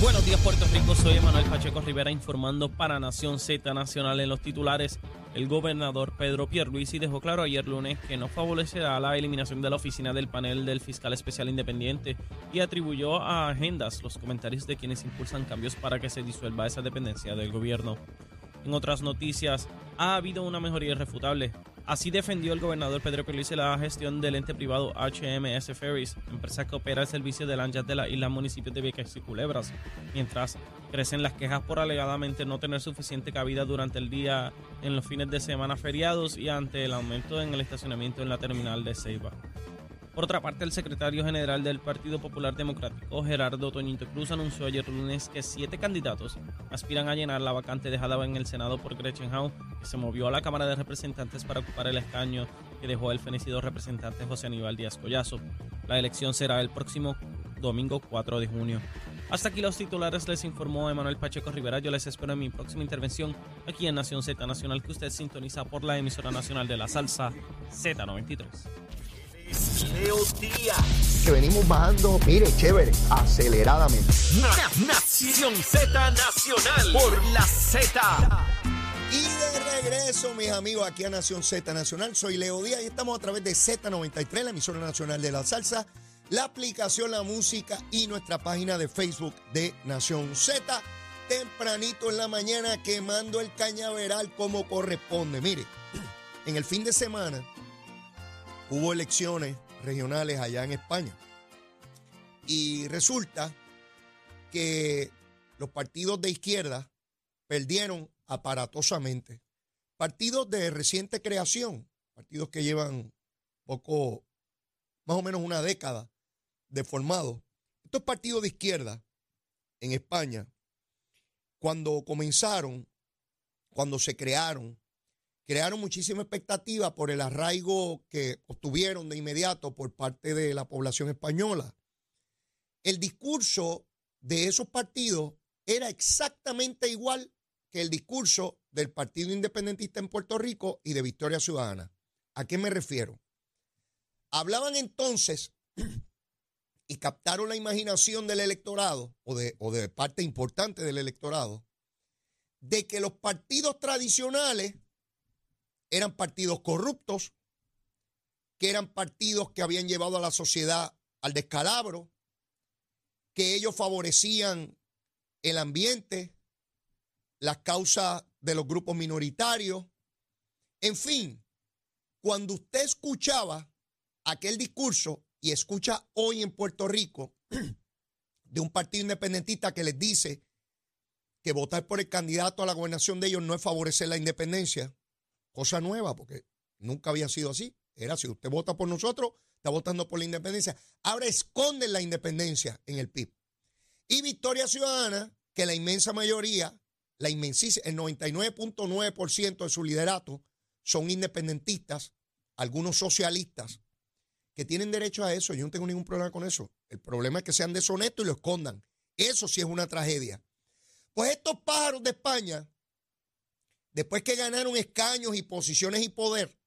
Buenos días Puerto Rico, soy Emanuel Pacheco Rivera informando para Nación Z Nacional en los titulares. El gobernador Pedro Pierluisi dejó claro ayer lunes que no favorecerá la eliminación de la oficina del panel del fiscal especial independiente y atribuyó a agendas los comentarios de quienes impulsan cambios para que se disuelva esa dependencia del gobierno. En otras noticias, ha habido una mejoría irrefutable. Así defendió el gobernador Pedro Pierluisi la gestión del ente privado HMS Ferries, empresa que opera el servicio de lanchas de la isla municipios de Vieques y Culebras, mientras crecen las quejas por alegadamente no tener suficiente cabida durante el día en los fines de semana feriados y ante el aumento en el estacionamiento en la terminal de Ceiba. Por otra parte, el secretario general del Partido Popular Democrático, Gerardo Toñito Cruz, anunció ayer lunes que siete candidatos aspiran a llenar la vacante dejada en el Senado por Gretchen Howe, que se movió a la Cámara de Representantes para ocupar el escaño que dejó el fenecido representante José Aníbal Díaz Collazo. La elección será el próximo domingo 4 de junio. Hasta aquí los titulares, les informó Emanuel Pacheco Rivera. Yo les espero en mi próxima intervención aquí en Nación Z Nacional, que usted sintoniza por la emisora nacional de la salsa Z93. Leo Díaz. Que venimos bajando, mire, chévere, aceleradamente. Na- Nación Z Nacional por la Z. Y de regreso, mis amigos, aquí a Nación Z Nacional. Soy Leo Díaz y estamos a través de Z93, la emisora nacional de la salsa, la aplicación La Música y nuestra página de Facebook de Nación Z. Tempranito en la mañana quemando el cañaveral como corresponde. Mire, en el fin de semana hubo elecciones regionales allá en España. Y resulta que los partidos de izquierda perdieron aparatosamente. Partidos de reciente creación, partidos que llevan poco, más o menos una década de formado. Estos partidos de izquierda en España, cuando comenzaron, cuando se crearon, crearon muchísima expectativa por el arraigo que obtuvieron de inmediato por parte de la población española. El discurso de esos partidos era exactamente igual que el discurso del Partido Independentista en Puerto Rico y de Victoria Ciudadana. ¿A qué me refiero? Hablaban entonces y captaron la imaginación del electorado o de, o de parte importante del electorado de que los partidos tradicionales eran partidos corruptos, que eran partidos que habían llevado a la sociedad al descalabro, que ellos favorecían el ambiente, las causas de los grupos minoritarios. En fin, cuando usted escuchaba aquel discurso y escucha hoy en Puerto Rico de un partido independentista que les dice que votar por el candidato a la gobernación de ellos no es favorecer la independencia, cosa nueva, porque nunca había sido así. Era si usted vota por nosotros, está votando por la independencia. Ahora esconden la independencia en el PIB. Y Victoria Ciudadana, que la inmensa mayoría, la inmensísima, el 99.9% de su liderato son independentistas, algunos socialistas, que tienen derecho a eso. Yo no tengo ningún problema con eso. El problema es que sean deshonestos y lo escondan. Eso sí es una tragedia. Pues estos pájaros de España, después que ganaron escaños y posiciones y poder,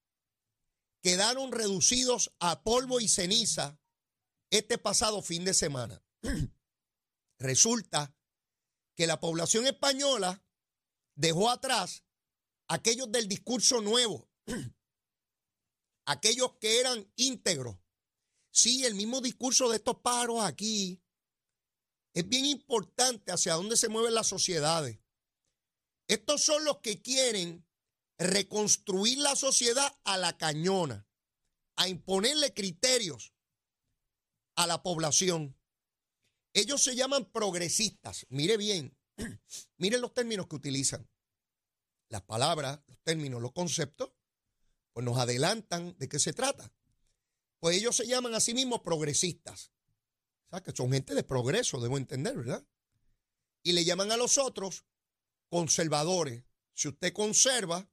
quedaron reducidos a polvo y ceniza este pasado fin de semana. Resulta que la población española dejó atrás aquellos del discurso nuevo, aquellos que eran íntegros. Sí, el mismo discurso de estos pájaros aquí es bien importante hacia dónde se mueven las sociedades. Estos son los que quieren reconstruir la sociedad a la cañona, a imponerle criterios a la población. Ellos se llaman progresistas. Mire bien, miren los términos que utilizan. Las palabras, los términos, los conceptos, pues nos adelantan de qué se trata. Pues ellos se llaman a sí mismos progresistas. O sea, que son gente de progreso, debo entender, ¿verdad? Y le llaman a los otros conservadores. Si usted conserva,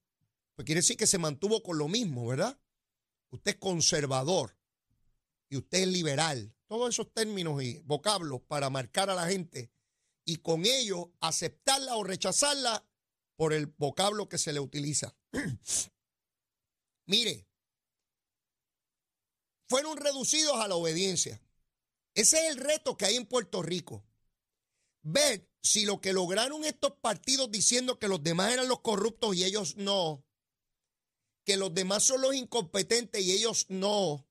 pues quiere decir que se mantuvo con lo mismo, ¿verdad? Usted es conservador y usted es liberal. Todos esos términos y vocablos para marcar a la gente y con ello aceptarla o rechazarla por el vocablo que se le utiliza. Mire, fueron reducidos a la obediencia. Ese es el reto que hay en Puerto Rico. Ver si lo que lograron estos partidos diciendo que los demás eran los corruptos y ellos no, que los demás son los incompetentes y ellos no,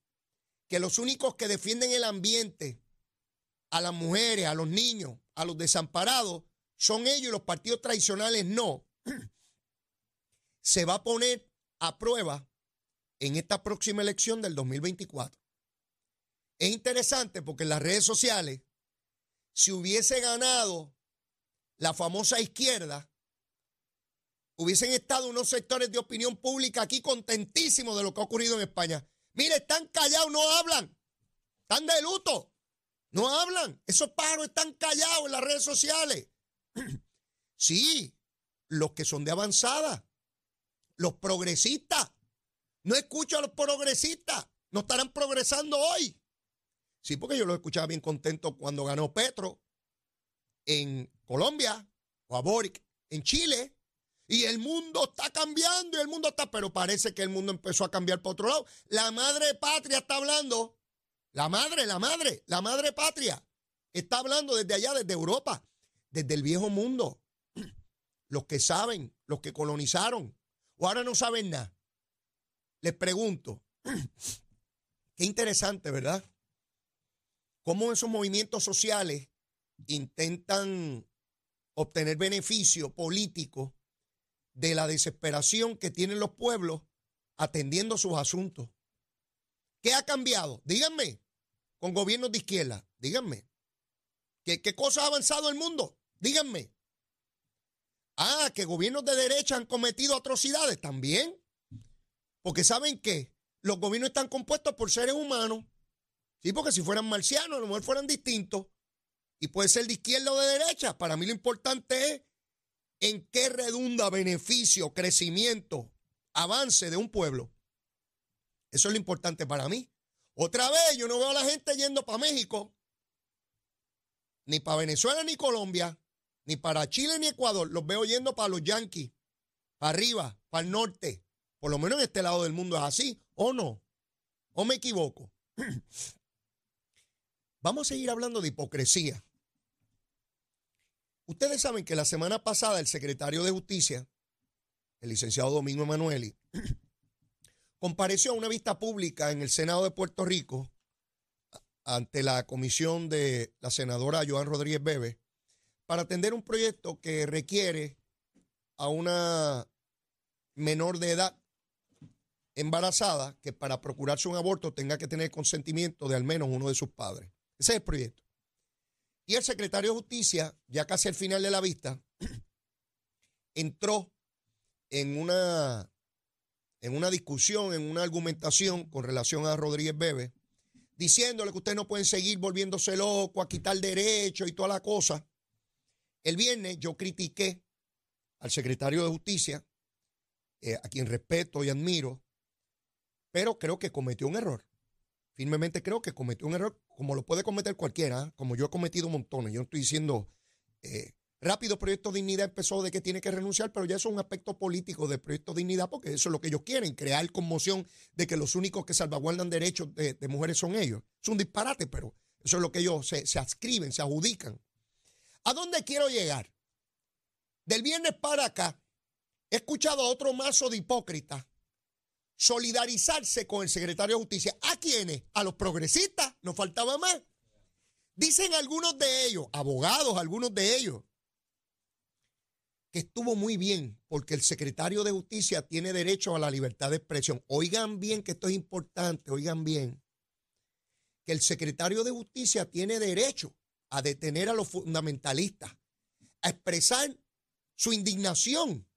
que los únicos que defienden el ambiente, a las mujeres, a los niños, a los desamparados, son ellos y los partidos tradicionales no, se va a poner a prueba en esta próxima elección del 2024. Es interesante porque en las redes sociales, si hubiese ganado la famosa izquierda, hubiesen estado unos sectores de opinión pública aquí contentísimos de lo que ha ocurrido en España. Mire, están callados, no hablan. Están de luto. No hablan. Esos pájaros están callados en las redes sociales. Sí, los que son de avanzada, los progresistas. No escucho a los progresistas. No estarán progresando hoy. Sí, porque yo lo escuchaba bien contento cuando ganó Petro en Colombia o a Boric en Chile. Y el mundo está cambiando y el mundo está, pero parece que el mundo empezó a cambiar por otro lado. La madre patria está hablando. La madre, la madre, la madre patria está hablando desde allá, desde Europa, desde el viejo mundo. Los que saben, los que colonizaron, o ahora no saben nada. Les pregunto, qué interesante, ¿verdad? Cómo esos movimientos sociales intentan obtener beneficio político de la desesperación que tienen los pueblos atendiendo sus asuntos. ¿Qué ha cambiado? Díganme, con gobiernos de izquierda, díganme. ¿Qué, qué cosa ha avanzado el mundo? Díganme. Ah, que gobiernos de derecha han cometido atrocidades también. Porque saben que los gobiernos están compuestos por seres humanos. Sí, porque si fueran marcianos, a lo mejor fueran distintos. Y puede ser de izquierda o de derecha. Para mí lo importante es en qué redunda beneficio, crecimiento, avance de un pueblo. Eso es lo importante para mí. Otra vez, yo no veo a la gente yendo para México, ni para Venezuela ni Colombia, ni para Chile ni Ecuador. Los veo yendo para los Yankees, para arriba, para el norte. Por lo menos en este lado del mundo es así, ¿o no? ¿O me equivoco? Vamos a seguir hablando de hipocresía. Ustedes saben que la semana pasada el secretario de Justicia, el licenciado Domingo Emanueli, compareció a una vista pública en el Senado de Puerto Rico ante la comisión de la senadora Joan Rodríguez Bebe para atender un proyecto que requiere a una menor de edad embarazada que para procurarse un aborto tenga que tener consentimiento de al menos uno de sus padres. Ese es el proyecto. Y el secretario de Justicia, ya casi al final de la vista, entró en una, en una discusión, en una argumentación con relación a Rodríguez Bebe, diciéndole que ustedes no pueden seguir volviéndose loco, a quitar derechos y toda la cosa. El viernes yo critiqué al secretario de Justicia, eh, a quien respeto y admiro, pero creo que cometió un error. Firmemente creo que cometió un error, como lo puede cometer cualquiera, como yo he cometido montones. Yo no estoy diciendo eh, rápido Proyecto Dignidad empezó de que tiene que renunciar, pero ya es un aspecto político del Proyecto Dignidad, porque eso es lo que ellos quieren, crear conmoción de que los únicos que salvaguardan derechos de, mujeres son ellos. Es un disparate, pero eso es lo que ellos se, se adscriben, se adjudican. ¿A dónde quiero llegar? Del viernes para acá, he escuchado a otro mazo de hipócritas solidarizarse con el secretario de Justicia. ¿A quiénes? A los progresistas, no faltaba más. Dicen algunos de ellos, abogados, algunos de ellos, que estuvo muy bien porque el secretario de Justicia tiene derecho a la libertad de expresión. Oigan bien que esto es importante, oigan bien, que el secretario de Justicia tiene derecho a detener a los fundamentalistas, a expresar su indignación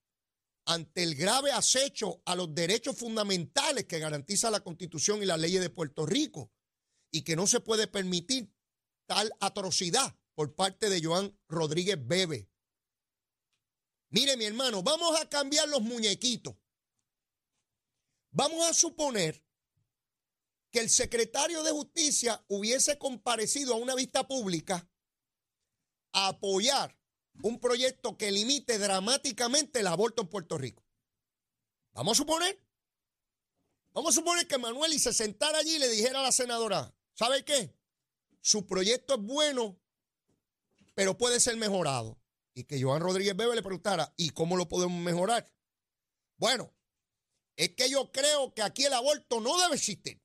ante el grave acecho a los derechos fundamentales que garantiza la Constitución y las leyes de Puerto Rico y que no se puede permitir tal atrocidad por parte de Joan Rodríguez Bebe. Mire mi hermano, vamos a cambiar los muñequitos. Vamos a suponer que el secretario de Justicia hubiese comparecido a una vista pública a apoyar un proyecto que limite dramáticamente el aborto en Puerto Rico. Vamos a suponer, vamos a suponer que Manuel y se sentara allí y le dijera a la senadora, ¿sabe qué? Su proyecto es bueno, pero puede ser mejorado. Y que Joan Rodríguez Bebe le preguntara, ¿y cómo lo podemos mejorar? Bueno, es que yo creo que aquí el aborto no debe existir.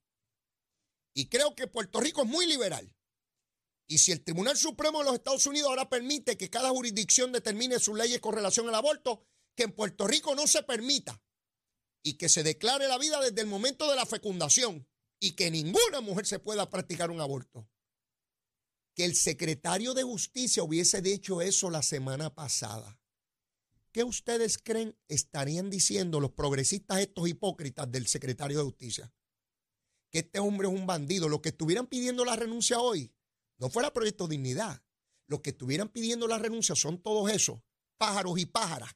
Y creo que Puerto Rico es muy liberal. Y si el Tribunal Supremo de los Estados Unidos ahora permite que cada jurisdicción determine sus leyes con relación al aborto, que en Puerto Rico no se permita y que se declare la vida desde el momento de la fecundación y que ninguna mujer se pueda practicar un aborto. Que el secretario de Justicia hubiese dicho eso la semana pasada. ¿Qué ustedes creen estarían diciendo los progresistas estos hipócritas del secretario de Justicia? Que este hombre es un bandido. Los que estuvieran pidiendo la renuncia hoy no fuera Proyecto Dignidad. Los que estuvieran pidiendo la renuncia son todos esos pájaros y pájaras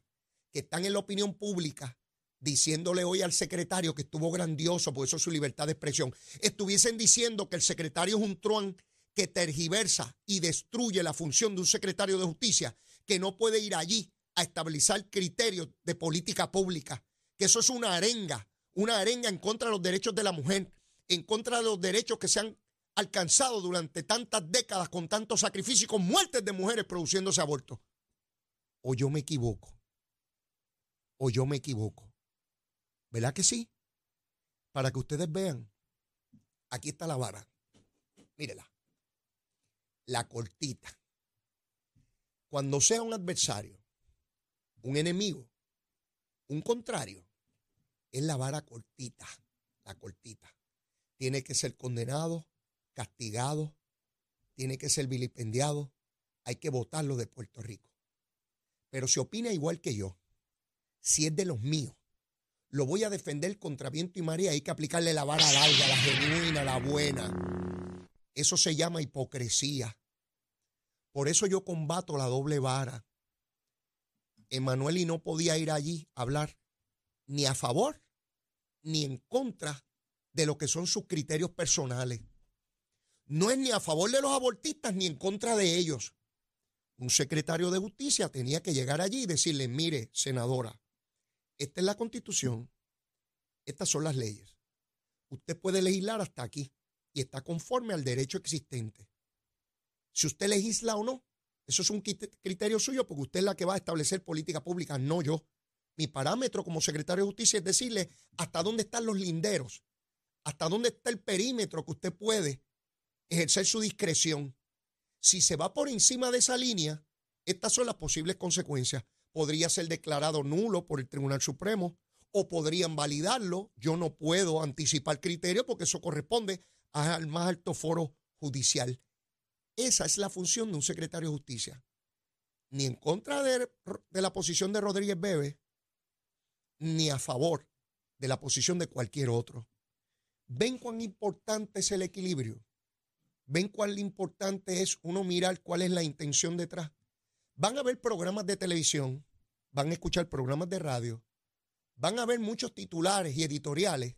que están en la opinión pública diciéndole hoy al secretario que estuvo grandioso, por eso es su libertad de expresión, estuviesen diciendo que el secretario es un truán que tergiversa y destruye la función de un secretario de justicia, que no puede ir allí a establecer criterios de política pública, que eso es una arenga, una arenga en contra de los derechos de la mujer, en contra de los derechos que se han alcanzado durante tantas décadas con tantos sacrificios y con muertes de mujeres produciéndose abortos. O yo me equivoco. O yo me equivoco. ¿Verdad que sí? Para que ustedes vean. Aquí está la vara. Mírela. La cortita. Cuando sea un adversario un enemigo, un contrario, es la vara cortita, la cortita. Tiene que ser condenado, castigado, tiene que ser vilipendiado, hay que votarlo de Puerto Rico. Pero si opina igual que yo, si es de los míos, lo voy a defender contra viento y María, hay que aplicarle la vara larga, la genuina, la buena. Eso se llama hipocresía. Por eso yo combato la doble vara. Emanueli no podía ir allí a hablar ni a favor ni en contra de lo que son sus criterios personales. No es ni a favor de los abortistas ni en contra de ellos. Un secretario de justicia tenía que llegar allí y decirle, mire, senadora, esta es la constitución, estas son las leyes. Usted puede legislar hasta aquí y está conforme al derecho existente. Si usted legisla o no, eso es un criterio suyo porque usted es la que va a establecer política pública, no yo. Mi parámetro como secretario de justicia es decirle hasta dónde están los linderos, hasta dónde está el perímetro que usted puede ejercer su discreción. Si se va por encima de esa línea, estas son las posibles consecuencias. Podría ser declarado nulo por el Tribunal Supremo o podrían validarlo. Yo no puedo anticipar criterio porque eso corresponde al más alto foro judicial. Esa es la función de un secretario de justicia. Ni en contra de, la posición de Rodríguez Bebe, ni a favor de la posición de cualquier otro. ¿Ven cuán importante es el equilibrio? ¿Ven cuán importante es uno mirar cuál es la intención detrás? Van a ver programas de televisión, van a escuchar programas de radio, van a ver muchos titulares y editoriales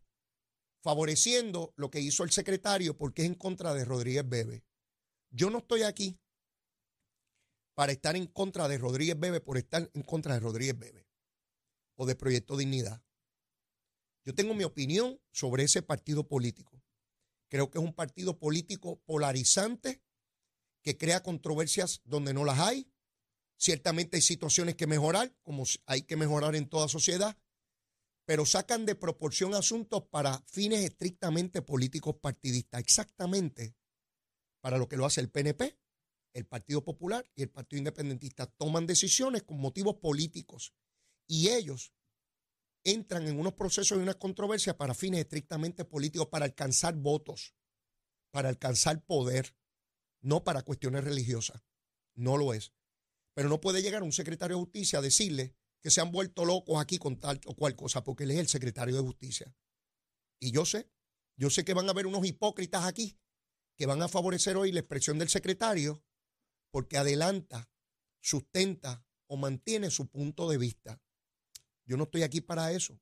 favoreciendo lo que hizo el secretario porque es en contra de Rodríguez Bebe. Yo no estoy aquí para estar en contra de Rodríguez Bebe por estar en contra de Rodríguez Bebe o de Proyecto Dignidad. Yo tengo mi opinión sobre ese partido político. Creo que es un partido político polarizante que crea controversias donde no las hay. Ciertamente hay situaciones que mejorar, como hay que mejorar en toda sociedad, pero sacan de proporción asuntos para fines estrictamente políticos partidistas. Exactamente para lo que lo hace el PNP, el Partido Popular y el Partido Independentista. Toman decisiones con motivos políticos y ellos entran en unos procesos y unas controversias para fines estrictamente políticos, para alcanzar votos, para alcanzar poder, no para cuestiones religiosas. No lo es. Pero no puede llegar un secretario de justicia a decirle que se han vuelto locos aquí con tal o cual cosa, porque él es el secretario de justicia. Y yo sé, yo sé que van a haber unos hipócritas aquí que van a favorecer hoy la expresión del secretario porque adelanta, sustenta o mantiene su punto de vista. Yo no estoy aquí para eso,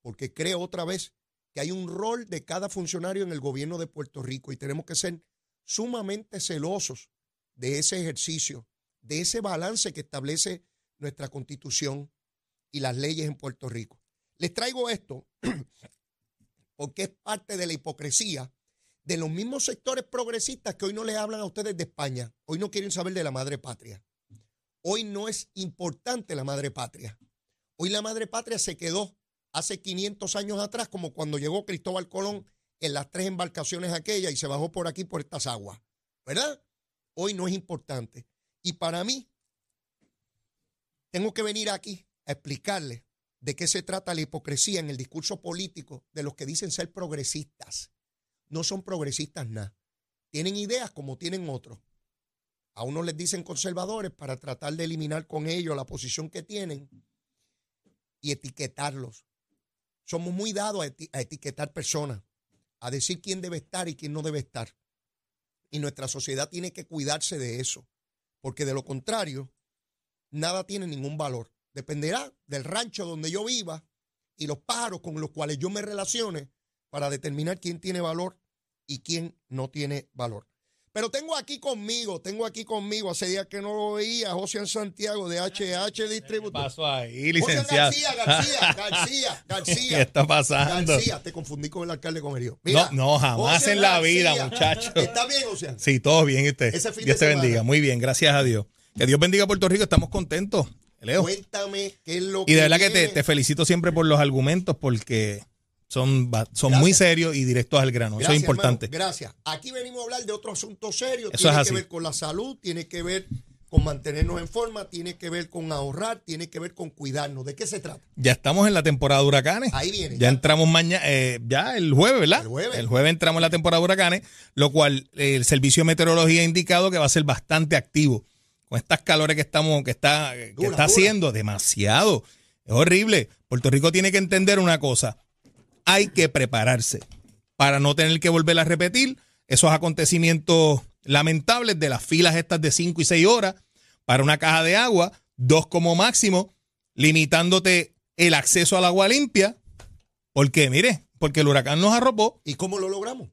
porque creo otra vez que hay un rol de cada funcionario en el gobierno de Puerto Rico y tenemos que ser sumamente celosos de ese ejercicio de ese balance que establece nuestra constitución y las leyes en Puerto Rico. Les traigo esto porque es parte de la hipocresía de los mismos sectores progresistas que hoy no les hablan a ustedes de España, hoy no quieren saber de la madre patria. Hoy no es importante la madre patria. Hoy la madre patria se quedó hace 500 años atrás, como cuando llegó Cristóbal Colón en las tres embarcaciones aquellas y se bajó por aquí por estas aguas. ¿Verdad? Hoy no es importante. Y para mí, tengo que venir aquí a explicarles de qué se trata la hipocresía en el discurso político de los que dicen ser progresistas. No son progresistas nada. Tienen ideas como tienen otros. A unos les dicen conservadores para tratar de eliminar con ellos la posición que tienen y etiquetarlos. Somos muy dados a, etiquetar personas, a decir quién debe estar y quién no debe estar. Y nuestra sociedad tiene que cuidarse de eso, porque de lo contrario, nada tiene ningún valor. Dependerá del rancho donde yo viva y los pájaros con los cuales yo me relacione para determinar quién tiene valor y quién no tiene valor. Pero tengo aquí conmigo, tengo aquí conmigo, hace días que no lo veía, José Santiago de HH Distributor. ¿Qué pasó ahí, licenciado? García, García, García, García. ¿Qué está pasando? García, te confundí con el alcalde Comerío. no, no, jamás en la vida, muchacho. ¿Está bien, José? Sí, todo bien, usted. Dios te bendiga, muy bien, gracias a Dios. Que Dios bendiga a Puerto Rico, estamos contentos. Leo. Cuéntame qué es lo que. Y de verdad que te, te felicito siempre por los argumentos, porque son, son muy serios y directos al grano. Eso es importante. gracias. Aquí venimos a hablar de otro asunto serio. tiene que ver con la salud, tiene que ver con mantenernos en forma, tiene que ver con ahorrar, tiene que ver con cuidarnos. ¿De qué se trata? Ya estamos en la temporada de huracanes. Ahí viene. Ya, entramos mañana, eh, ya el jueves, ¿verdad? El jueves. El jueves entramos en la temporada de huracanes, lo cual eh, el Servicio de Meteorología ha indicado que va a ser bastante activo. Con estas calores que estamos, que está, que está haciendo, demasiado. Es horrible. Puerto Rico tiene que entender una cosa hay que prepararse para no tener que volver a repetir esos acontecimientos lamentables de las filas estas de 5 y 6 horas para una caja de agua, dos como máximo, limitándote el acceso al agua limpia. Porque, mire, porque el huracán nos arropó. ¿Y cómo lo logramos?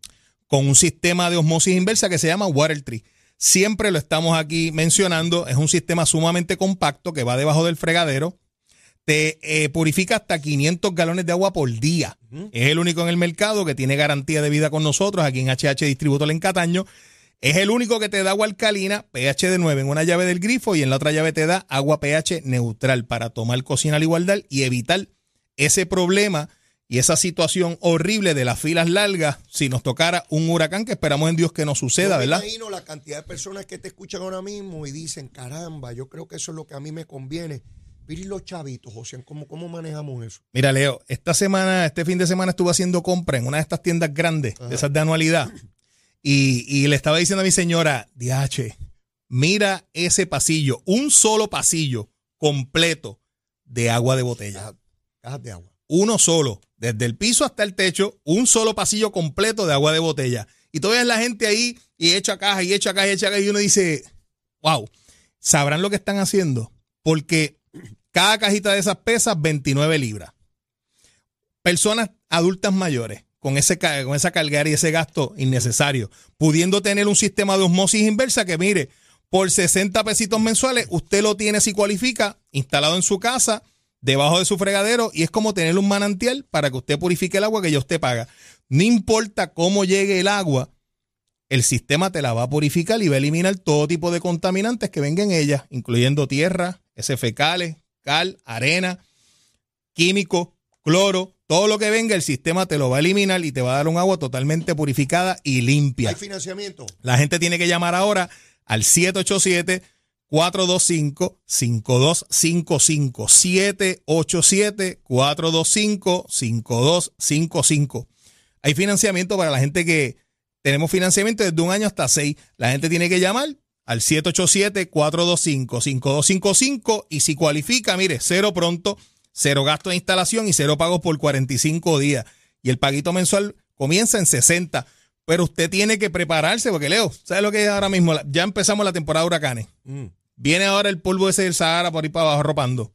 Con un sistema de osmosis inversa que se llama Water Tree. Siempre lo estamos aquí mencionando. Es un sistema sumamente compacto que va debajo del fregadero te eh, purifica hasta 500 galones de agua por día. Es el único en el mercado que tiene garantía de vida con nosotros aquí en HH Distributor en Cataño. Es el único que te da agua alcalina, pH de 9 en una llave del grifo y en la otra llave te da agua pH neutral para tomar cocina al igualdad y evitar ese problema y esa situación horrible de las filas largas si nos tocara un huracán que esperamos en Dios que no suceda, ¿verdad? Me imagino la cantidad de personas que te escuchan ahora mismo y dicen, caramba, yo creo que eso es lo que a mí me conviene y los chavitos, José, ¿cómo, ¿cómo manejamos eso? Mira, Leo, esta semana, este fin de semana estuve haciendo compra en una de estas tiendas grandes, de esas de anualidad, y, le estaba diciendo a mi señora, DH, mira ese pasillo, un solo pasillo completo de agua de botella. Cajas, de agua. Uno solo, desde el piso hasta el techo, un solo pasillo completo de agua de botella. Y todavía es la gente ahí y echa caja y echa caja y echa caja y uno dice, wow, ¿sabrán lo que están haciendo? Porque cada cajita de esas pesas 29 libras. Personas adultas mayores con, ese, con esa carga y ese gasto innecesario, pudiendo tener un sistema de osmosis inversa que mire, por 60 pesitos mensuales, usted lo tiene si cualifica, instalado en su casa, debajo de su fregadero, y es como tener un manantial para que usted purifique el agua que ya usted paga. No importa cómo llegue el agua, el sistema te la va a purificar y va a eliminar todo tipo de contaminantes que vengan en ella, incluyendo tierra, ese fecales, cal, arena, químico, cloro, todo lo que venga, el sistema te lo va a eliminar y te va a dar un agua totalmente purificada y limpia. ¿Hay financiamiento? La gente tiene que llamar ahora al 787 425 5255 787 425 5255. Hay financiamiento para la gente que tenemos financiamiento desde un año hasta seis. La gente tiene que llamar al 787-425-5255 y si cualifica, mire, cero pronto, cero gasto de instalación y cero pagos por 45 días. Y el paguito mensual comienza en 60. Pero usted tiene que prepararse porque, Leo, ¿sabe lo que es ahora mismo? Ya empezamos la temporada de huracanes. Mm. Viene ahora el polvo ese del Sahara por ahí para abajo arropando.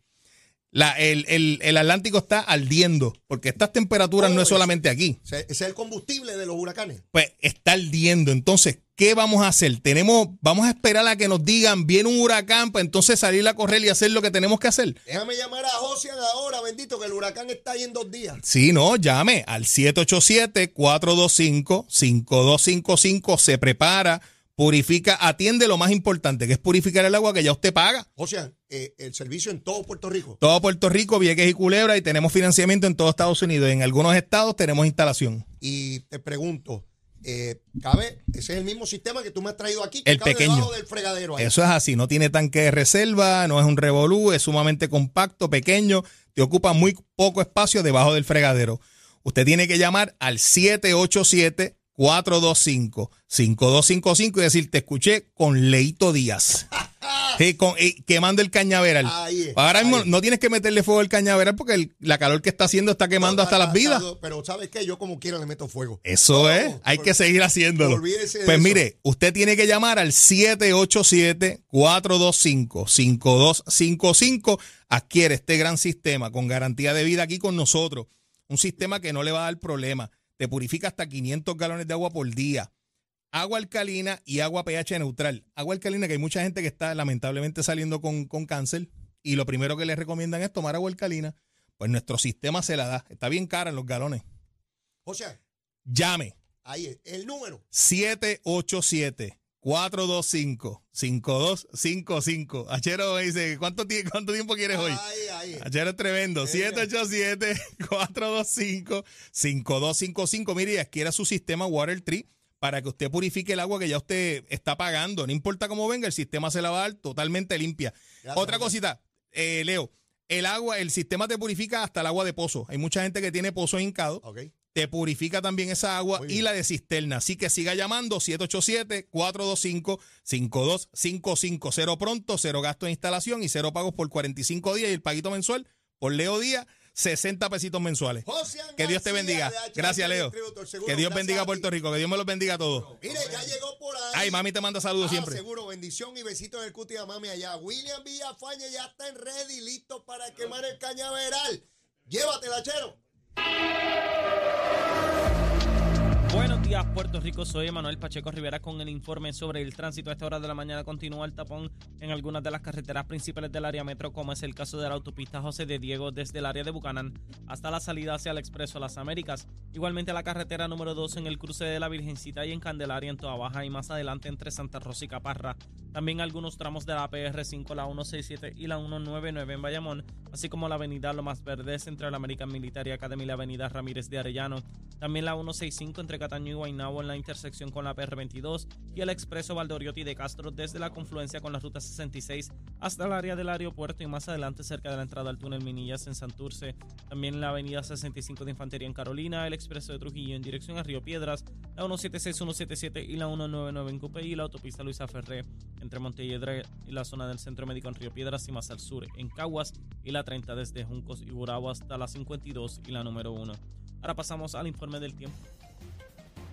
La, el, el- el Atlántico está ardiendo, porque estas temperaturas Oh, no es ese- solamente aquí, es el combustible de los huracanes. pues está ardiendo. Entonces, ¿qué vamos a hacer? Tenemos, vamos a esperar a que nos digan, viene un huracán, pues entonces salir a correr y hacer lo que tenemos que hacer. Déjame llamar a Josian ahora, bendito, que el huracán está ahí en dos días. Sí, no, llame al 787-425-5255, se prepara, purifica, atiende lo más importante, que es purificar el agua que ya usted paga. Josian, eh, el servicio en todo Puerto Rico. Todo Puerto Rico, Vieques y Culebra, y tenemos financiamiento en todo Estados Unidos. En algunos estados tenemos instalación. Y te pregunto, eh, ¿cabe? Ese es el mismo sistema que tú me has traído aquí, que El cabe pequeño. debajo del fregadero ahí. Eso es así, no tiene tanque de reserva, no es un revolú, es sumamente compacto, pequeño, te ocupa muy poco espacio debajo del fregadero. Usted tiene que llamar al 787-425-5255 y decir, te escuché con Leito Díaz. Sí, con- y quemando el cañaveral. Ahí es, Ahora mismo ahí es. no tienes que meterle fuego al cañaveral porque el- la calor que está haciendo está quemando hasta las vidas. Pero ¿sabes qué? Yo como quiera le meto fuego. Eso No, es, hay por- que seguir haciéndolo. Pues eso. mire, usted tiene que llamar al 787-425-5255. Adquiere este gran sistema con garantía de vida aquí con nosotros. Un sistema que no le va a dar problema. Te purifica hasta 500 galones de agua por día. Agua alcalina y agua pH neutral. Agua alcalina que hay mucha gente que está lamentablemente saliendo con, con cáncer y lo primero que les recomiendan es tomar agua alcalina. Pues nuestro sistema se la da. Está bien cara en los galones. Josian, Llame ahí es. El número. 787-425-5255. Achero me dice, ¿cuánto, ¿cuánto tiempo quieres hoy? Ahí, ahí. Achero es tremendo. Venga. 787-425-5255. Mire, y adquiera su sistema Water Tree para que usted purifique el agua que ya usted está pagando. No importa cómo venga, el sistema se la va a dar totalmente limpia. Gracias, Otra cosita, eh, Leo. El agua, el sistema te purifica hasta el agua de pozo. Hay mucha gente que tiene pozos hincados Ok. Te purifica también esa agua y la de cisterna. Así que siga llamando 787-425-5255. Cero pronto, cero gasto de instalación y cero pagos por 45 días y el paguito mensual por Leo Díaz, 60 pesitos mensuales. Que Dios te bendiga. Gracias, Leo. Seguro. Que Dios bendiga a. Puerto Rico, que Dios me los bendiga a todos. Mire, ya llegó por ahí. Ay, mami te manda saludos Ah, siempre. seguro, bendición y besitos en el cuti a mami allá. William Villafañe ya está en ready, listo para quemar el cañaveral. Llévatela, chero. Buenos días, Puerto Rico. Soy Manuel Pacheco Rivera con el informe sobre el tránsito. A esta hora de la mañana continúa el tapón en algunas de las carreteras principales del área metro, como es el caso de la autopista José de Diego desde el área de Bucanán hasta la salida hacia el Expreso Las Américas. Igualmente la carretera número 2 en el cruce de la Virgencita y en Candelaria en Toa Baja y más adelante entre Santa Rosa y Caparra. También algunos tramos de la PR5, la 167 y la 199 en Bayamón, así como la avenida Lomas Verdes entre la American Military Academy y la avenida Ramírez de Arellano. También la 165 entre Cataño y Guaynabo en la intersección con la PR22 y el expreso Valdoriotti de Castro desde la confluencia con la ruta 66 hasta el área del aeropuerto y más adelante cerca de la entrada al túnel Minillas en Santurce. También la avenida 65 de Infantería en Carolina, el expreso de Trujillo en dirección a Río Piedras, la 176, 177 y la 199 en Cupey y la autopista Luisa Ferré entre Montelledre y la zona del Centro Médico en Río Piedras y más al sur en Caguas y la 30 desde Juncos y Burabo hasta la 52 y la número 1. Ahora pasamos al informe del tiempo.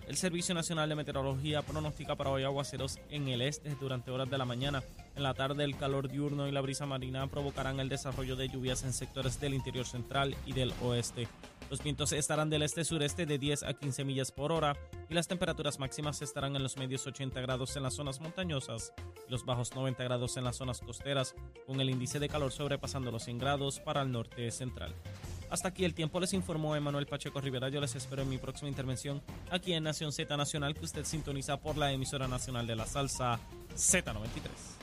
El Servicio Nacional de Meteorología pronostica para hoy aguaceros en el este durante horas de la mañana. En la tarde el calor diurno y la brisa marina provocarán el desarrollo de lluvias en sectores del interior central y del oeste. Los vientos estarán del este-sureste de 10 a 15 millas por hora y las temperaturas máximas estarán en los medios 80 grados en las zonas montañosas y los bajos 90 grados en las zonas costeras, con el índice de calor sobrepasando los 100 grados para el norte central. Hasta aquí el tiempo les informó Emanuel Pacheco Rivera. Yo les espero en mi próxima intervención aquí en Nación Z Nacional que usted sintoniza por la emisora nacional de la salsa Z93.